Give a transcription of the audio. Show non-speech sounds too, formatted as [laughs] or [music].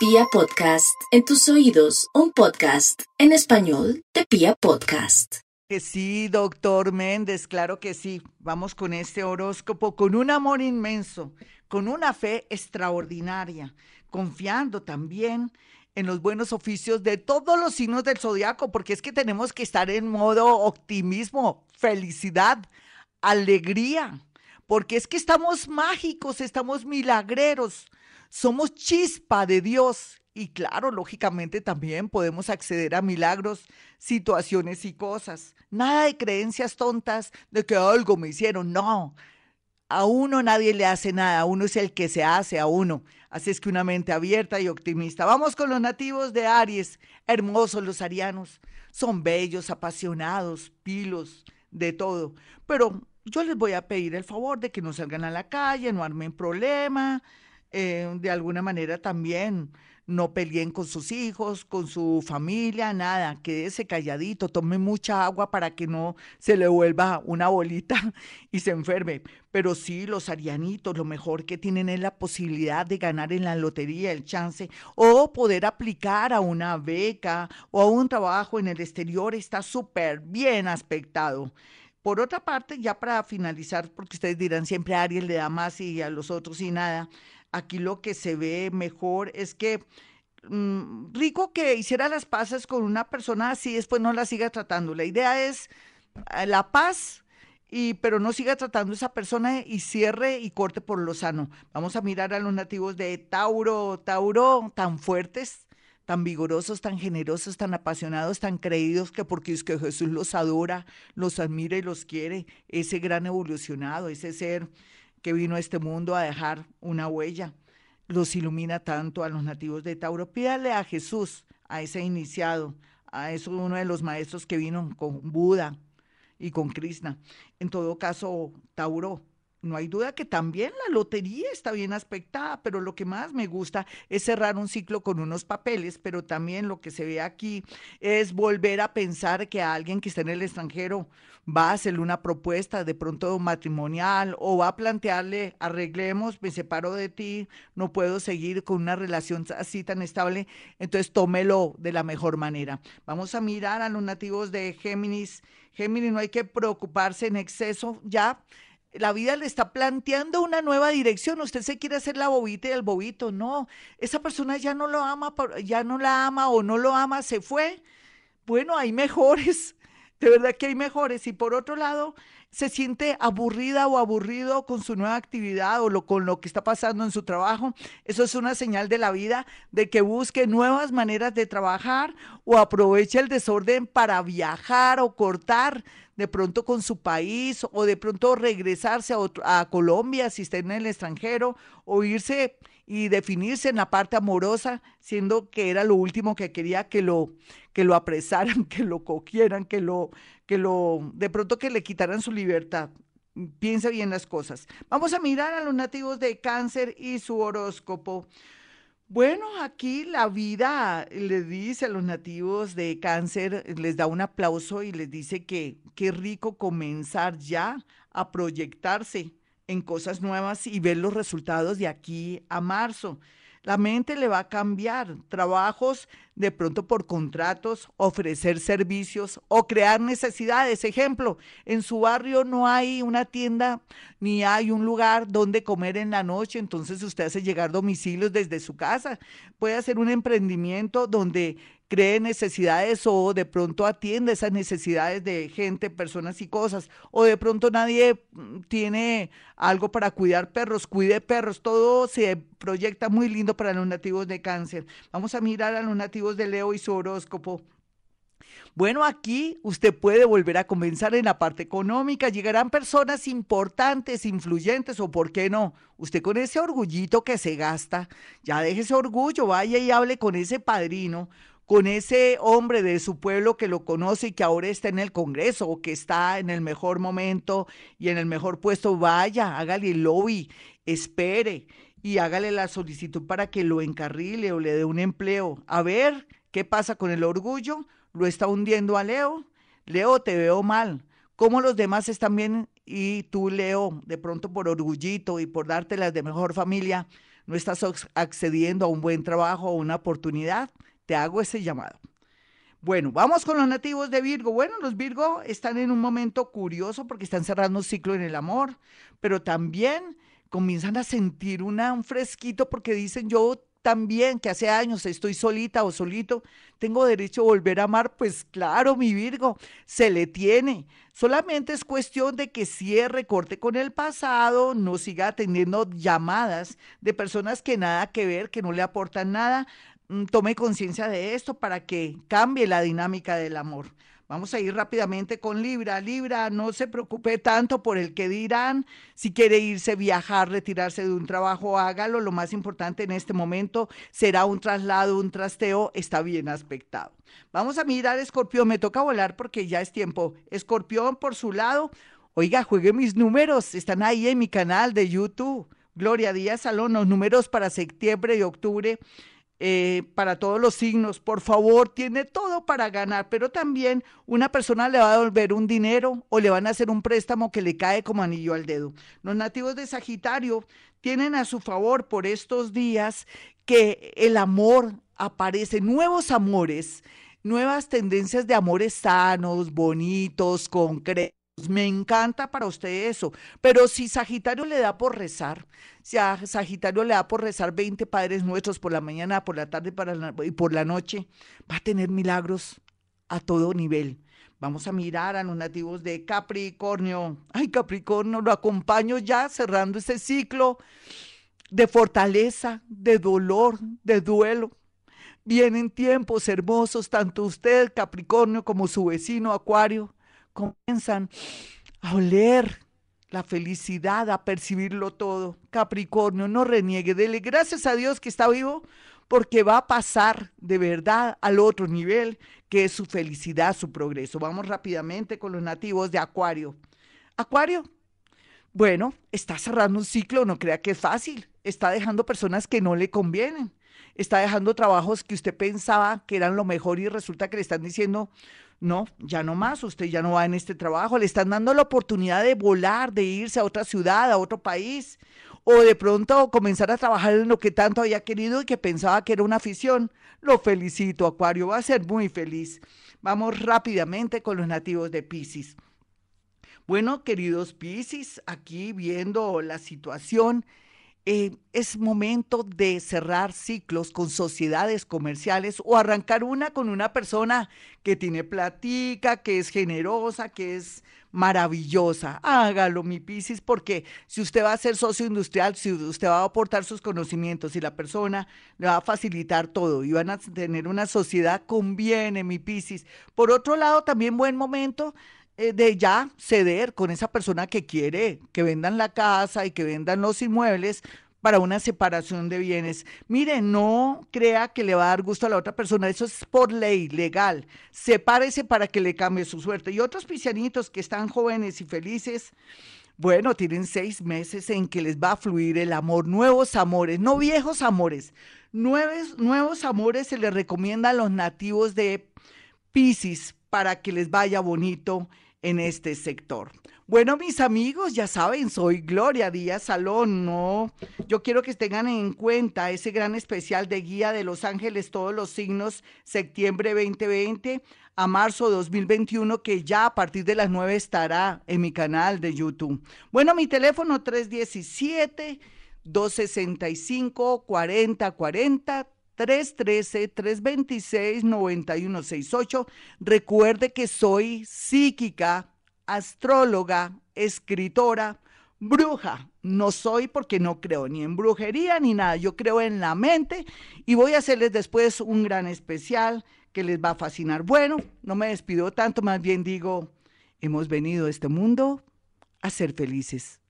Pia Podcast, en tus oídos, un podcast en español de Pia Podcast. Que sí, doctor Méndez, claro que sí. Vamos con este horóscopo con un amor inmenso, con una fe extraordinaria, confiando también en los buenos oficios de todos los signos del zodiaco, porque es que tenemos que estar en modo optimismo, felicidad, alegría, porque es que estamos mágicos, estamos milagreros, somos chispa de Dios. Y claro, lógicamente también podemos acceder a milagros, situaciones y cosas. Nada de creencias tontas de que algo me hicieron. No, a uno nadie le hace nada, uno es el que se hace a uno. Así es que una mente abierta y optimista. Vamos con los nativos de Aries, hermosos los arianos. Son bellos, apasionados, pilos, de todo. Pero yo les voy a pedir el favor de que no salgan a la calle, no armen problema, eh, de alguna manera también no peleen con sus hijos, con su familia, nada, quédese calladito, tome mucha agua para que no se le vuelva una bolita [laughs] y se enferme. Pero sí, los arianitos, lo mejor que tienen es la posibilidad de ganar en la lotería, el chance, o poder aplicar a una beca o a un trabajo en el exterior, está súper bien aspectado. Por otra parte, ya para finalizar, porque ustedes dirán siempre a Ariel le da más y a los otros y nada, Aquí lo que se ve mejor es que mm, rico que hiciera las paces con una persona así, después no la siga tratando. La idea es eh, la paz, y, pero no siga tratando a esa persona y cierre y corte por lo sano. Vamos a mirar a los nativos de Tauro, Tauro tan fuertes, tan vigorosos, tan generosos, tan apasionados, tan creídos que porque es que Jesús los adora, los admira y los quiere, ese gran evolucionado, ese ser que vino a este mundo a dejar una huella. Los ilumina tanto a los nativos de Tauro. Pídale a Jesús, a ese iniciado, a eso uno de los maestros que vino con Buda y con Krishna. En todo caso, Tauro, no hay duda que también la lotería está bien aspectada, pero lo que más me gusta es cerrar un ciclo con unos papeles, pero también lo que se ve aquí es volver a pensar que alguien que está en el extranjero va a hacerle una propuesta de pronto matrimonial o va a plantearle, arreglemos, me separo de ti, no puedo seguir con una relación así tan estable, entonces tómelo de la mejor manera. Vamos a mirar a los nativos de Géminis. Géminis no hay que preocuparse en exceso, ya la vida le está planteando una nueva dirección. Usted se quiere hacer la bobita y el bobito. No, esa persona ya no lo ama, ya no la ama o no lo ama, se fue. Bueno, hay mejores. [laughs] De verdad que hay mejores. Y por otro lado, se siente aburrida o aburrido con su nueva actividad o lo, con lo que está pasando en su trabajo, eso es una señal de la vida de que busque nuevas maneras de trabajar o aproveche el desorden para viajar o cortar de pronto con su país o de pronto regresarse a, a Colombia si está en el extranjero o irse y definirse en la parte amorosa, siendo que era lo último que quería que lo que lo apresaran, [laughs] que lo cogieran, que lo que lo de pronto que le quitaran su libertad. Piensa bien las cosas. Vamos a mirar a los nativos de Cáncer y su horóscopo. Bueno, aquí la vida le dice a los nativos de cáncer, les da un aplauso y les dice que qué rico comenzar ya a proyectarse en cosas nuevas y ver los resultados de aquí a marzo. La mente le va a cambiar, trabajos de pronto por contratos, ofrecer servicios o crear necesidades. Ejemplo, en su barrio no hay una tienda ni hay un lugar donde comer en la noche, entonces usted hace llegar domicilios desde su casa. Puede hacer un emprendimiento donde cree necesidades o de pronto atiende esas necesidades de gente, personas y cosas, o de pronto nadie mm, tiene algo para cuidar perros, cuide perros, todo se proyecta muy lindo para los nativos de cáncer. Vamos a mirar a los nativos de Leo y su horóscopo. Bueno, aquí usted puede volver a comenzar en la parte económica. Llegarán personas importantes, influyentes o, ¿por qué no? Usted con ese orgullito que se gasta, ya deje ese orgullo, vaya y hable con ese padrino con ese hombre de su pueblo que lo conoce y que ahora está en el Congreso o que está en el mejor momento y en el mejor puesto, vaya, hágale el lobby, espere y hágale la solicitud para que lo encarrile o le dé un empleo. A ver qué pasa con el orgullo. ¿Lo está hundiendo a Leo? Leo, te veo mal. ¿Cómo los demás están bien y tú, Leo, de pronto por orgullito y por dártelas de mejor familia, no estás accediendo a un buen trabajo o una oportunidad, te hago ese llamado. Bueno, vamos con los nativos de Virgo. Bueno, los Virgo están en un momento curioso porque están cerrando un ciclo en el amor, pero también comienzan a sentir una, un fresquito porque dicen yo también que hace años estoy solita o solito, tengo derecho a volver a amar, pues claro, mi Virgo, se le tiene. Solamente es cuestión de que cierre, corte con el pasado, no siga atendiendo llamadas de personas que nada que ver, que no le aportan nada. Mm, tome conciencia de esto para que cambie la dinámica del amor. Vamos a ir rápidamente con Libra. Libra, no se preocupe tanto por el que dirán. Si quiere irse, viajar, retirarse de un trabajo, hágalo. Lo más importante en este momento será un traslado, un trasteo. Está bien aspectado. Vamos a mirar, Escorpión. Me toca volar porque ya es tiempo. Escorpión, por su lado. Oiga, juegue mis números. Están ahí en mi canal de YouTube. Gloria Díaz Salón, los números para septiembre y octubre eh, para todos los signos, por favor, tiene todo para ganar, pero también una persona le va a devolver un dinero o le van a hacer un préstamo que le cae como anillo al dedo. Los nativos de Sagitario tienen a su favor por estos días que el amor aparece, nuevos amores, nuevas tendencias de amores sanos, bonitos, concretos me encanta para usted eso. Pero si Sagitario le da por rezar, si a Sagitario le da por rezar 20 Padres Nuestros por la mañana, por la tarde y por la noche, va a tener milagros a todo nivel. Vamos a mirar a los nativos de Capricornio. Ay, Capricornio, lo acompaño ya cerrando ese ciclo de fortaleza, de dolor, de duelo. Vienen tiempos hermosos, tanto usted, Capricornio, como su vecino, Acuario comienzan a oler la felicidad, a percibirlo todo. Capricornio, no reniegue, dele gracias a Dios que está vivo, porque va a pasar de verdad al otro nivel, que es su felicidad, su progreso. Vamos rápidamente con los nativos de Acuario. Acuario, bueno, está cerrando un ciclo, no crea que es fácil. Está dejando personas que no le convienen. Está dejando trabajos que usted pensaba que eran lo mejor y resulta que le están diciendo, no, ya no más, usted ya no va en este trabajo, le están dando la oportunidad de volar, de irse a otra ciudad, a otro país, o de pronto comenzar a trabajar en lo que tanto había querido y que pensaba que era una afición. Lo felicito, Acuario, va a ser muy feliz. Vamos rápidamente con los nativos de Pisces. Bueno, queridos Pisces, aquí viendo la situación eh, es momento de cerrar ciclos con sociedades comerciales o arrancar una con una persona que tiene platica, que es generosa, que es maravillosa. Hágalo, mi Piscis, porque si usted va a ser socio industrial, si usted va a aportar sus conocimientos y la persona le va a facilitar todo y van a tener una sociedad, conviene, mi Piscis. Por otro lado, también buen momento eh, de ya ceder con esa persona que quiere que vendan la casa y que vendan los inmuebles para una separación de bienes. Mire, no crea que le va a dar gusto a la otra persona, eso es por ley, legal. Sepárese para que le cambie su suerte. Y otros pisianitos que están jóvenes y felices, bueno, tienen seis meses en que les va a fluir el amor, nuevos amores, no viejos amores. Nuevos, nuevos amores se les recomienda a los nativos de Pisces para que les vaya bonito en este sector. Bueno, mis amigos, ya saben, soy Gloria Díaz Salón, ¿no? Yo quiero que tengan en cuenta ese gran especial de Guía de Los Ángeles, todos los signos, septiembre 2020 a marzo 2021, que ya a partir de las 9 estará en mi canal de YouTube. Bueno, mi teléfono 317 265 4040 313-326-9168. Recuerde que soy psíquica, astróloga, escritora, bruja. No soy porque no creo ni en brujería ni nada. Yo creo en la mente y voy a hacerles después un gran especial que les va a fascinar. Bueno, no me despido tanto, más bien digo, hemos venido a este mundo a ser felices.